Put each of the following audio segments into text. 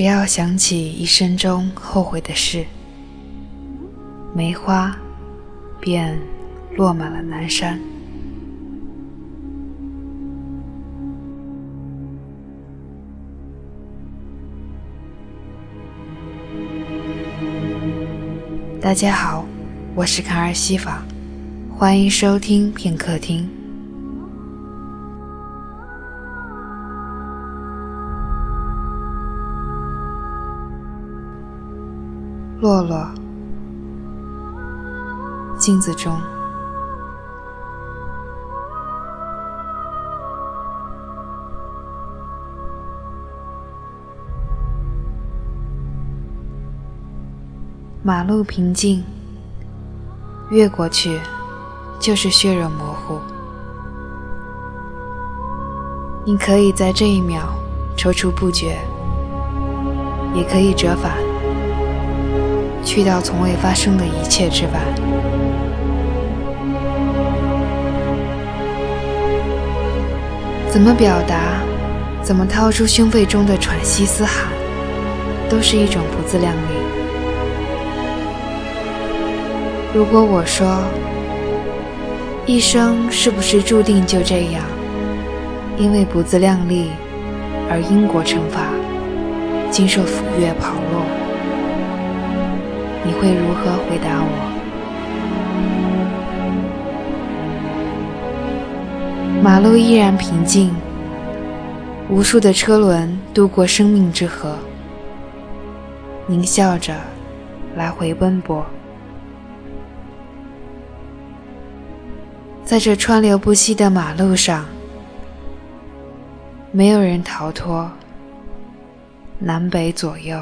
只要想起一生中后悔的事，梅花便落满了南山。大家好，我是卡尔西法，欢迎收听片刻听。落落，镜子中，马路平静，越过去就是血肉模糊。你可以在这一秒踌躇不决，也可以折返，去掉从未发生的一切之外。怎么表达，怎么掏出胸肺中的喘息嘶喊，都是一种不自量力。如果我说，一生是不是注定就这样，因为不自量力而因果惩罚，经受抚越跑落，你会如何回答我？马路依然平静，无数的车轮渡过生命之河，狞笑着来回奔波。在这川流不息的马路上，没有人逃脱。南北左右，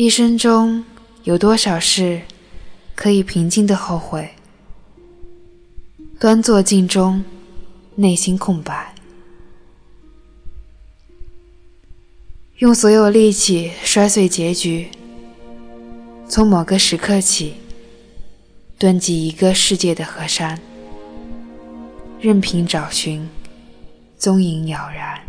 一生中有多少事可以平静的后悔？端坐镜中，内心空白，用所有力气摔碎结局。从某个时刻起，蹲进一个世界的河山，任凭找寻，踪影杳然。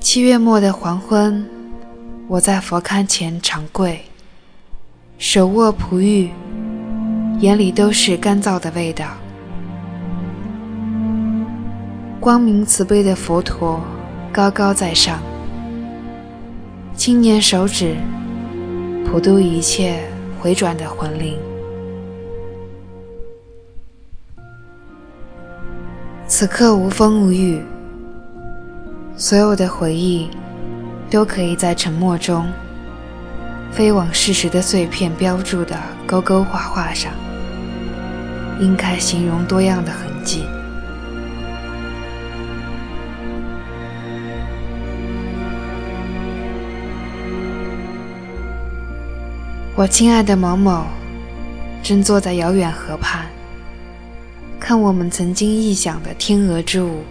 七月末的黄昏，我在佛龛前长跪，手握璞玉，眼里都是干燥的味道。光明慈悲的佛陀高高在上，青年手指普渡一切回转的魂灵。此刻无风无雨，所有的回忆都可以在沉默中飞往事实的碎片标注的勾勾画画上，应开形容多样的痕迹。我亲爱的某某，正坐在遥远河畔，看我们曾经臆想的天鹅之舞。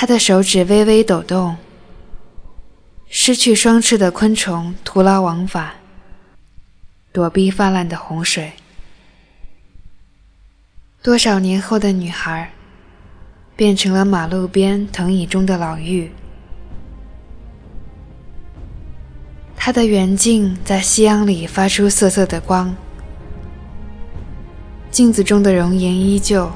他的手指微微抖动，失去双翅的昆虫徒劳往返，躲避泛滥的洪水。多少年后的女孩，变成了马路边藤椅中的老妪。他的圆镜在夕阳里发出瑟瑟的光，镜子中的容颜依旧。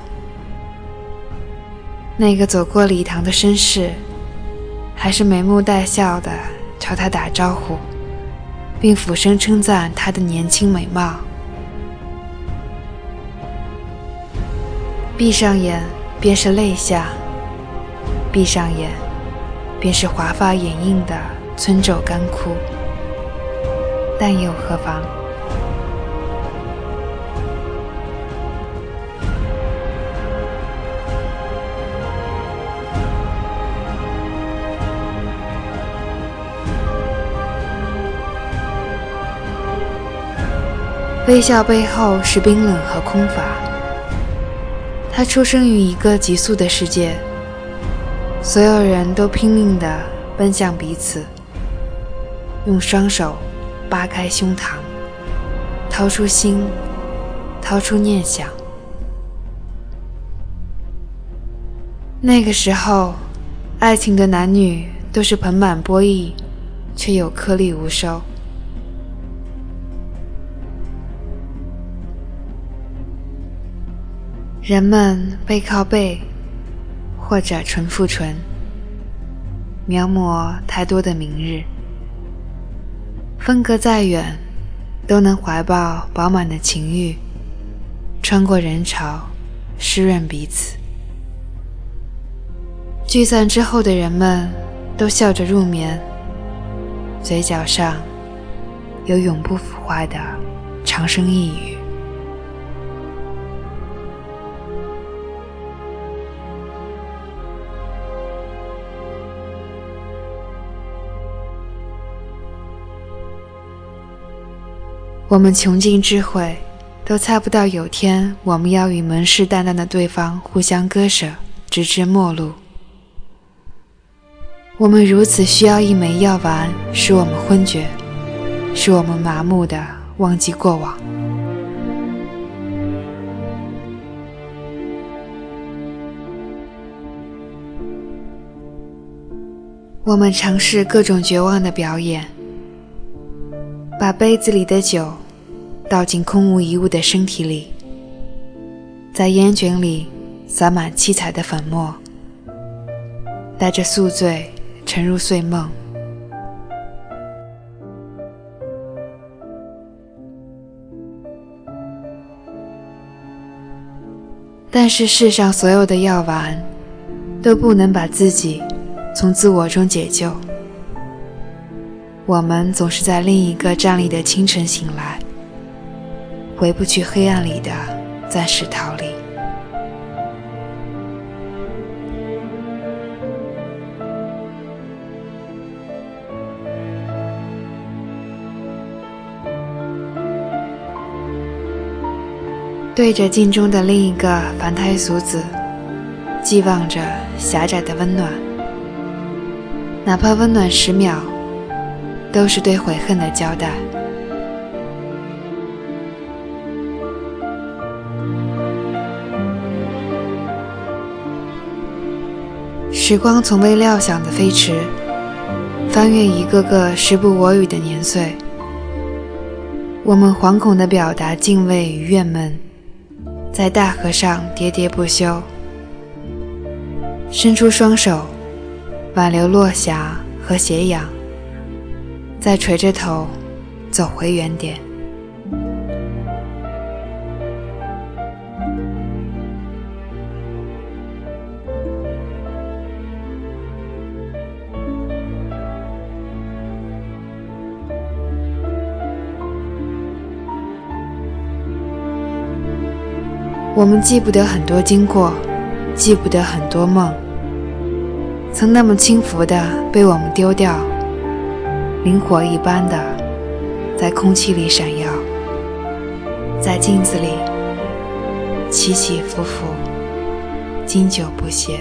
那个走过礼堂的绅士，还是眉目带笑的朝他打招呼，并俯身称赞他的年轻美貌。闭上眼，便是泪下；闭上眼，便是华发掩映的村皱干枯。但又何妨？微笑背后是冰冷和空乏。他出生于一个急速的世界，所有人都拼命地奔向彼此，用双手。扒开胸膛，掏出心，掏出念想。那个时候，爱情的男女都是盆满钵溢，却又颗粒无收。人们背靠背，或者唇附唇，描摹太多的明日。分隔再远，都能怀抱饱满的情欲，穿过人潮，湿润彼此。聚散之后的人们，都笑着入眠，嘴角上有永不腐坏的长生一语。我们穷尽智慧，都猜不到有天我们要与门世淡淡的对方互相割舍，直至末路。我们如此需要一枚药丸，使我们昏厥，使我们麻木的忘记过往。我们尝试各种绝望的表演，把杯子里的酒。倒进空无一物的身体里，在烟卷里撒满七彩的粉末，带着宿醉沉入睡梦。但是世上所有的药丸，都不能把自己从自我中解救。我们总是在另一个站立的清晨醒来。回不去黑暗里的暂时逃离。对着镜中的另一个凡胎俗子，寄望着狭窄的温暖，哪怕温暖十秒，都是对悔恨的交代。时光从未料想的飞驰，翻越一个个时不我与的年岁。我们惶恐地表达敬畏与怨闷，在大河上喋喋不休。伸出双手，挽留落霞和斜阳，再垂着头走回原点。我们记不得很多经过，记不得很多梦，曾那么轻浮的被我们丢掉，灵活一般的在空气里闪耀，在镜子里起起伏伏，经久不歇。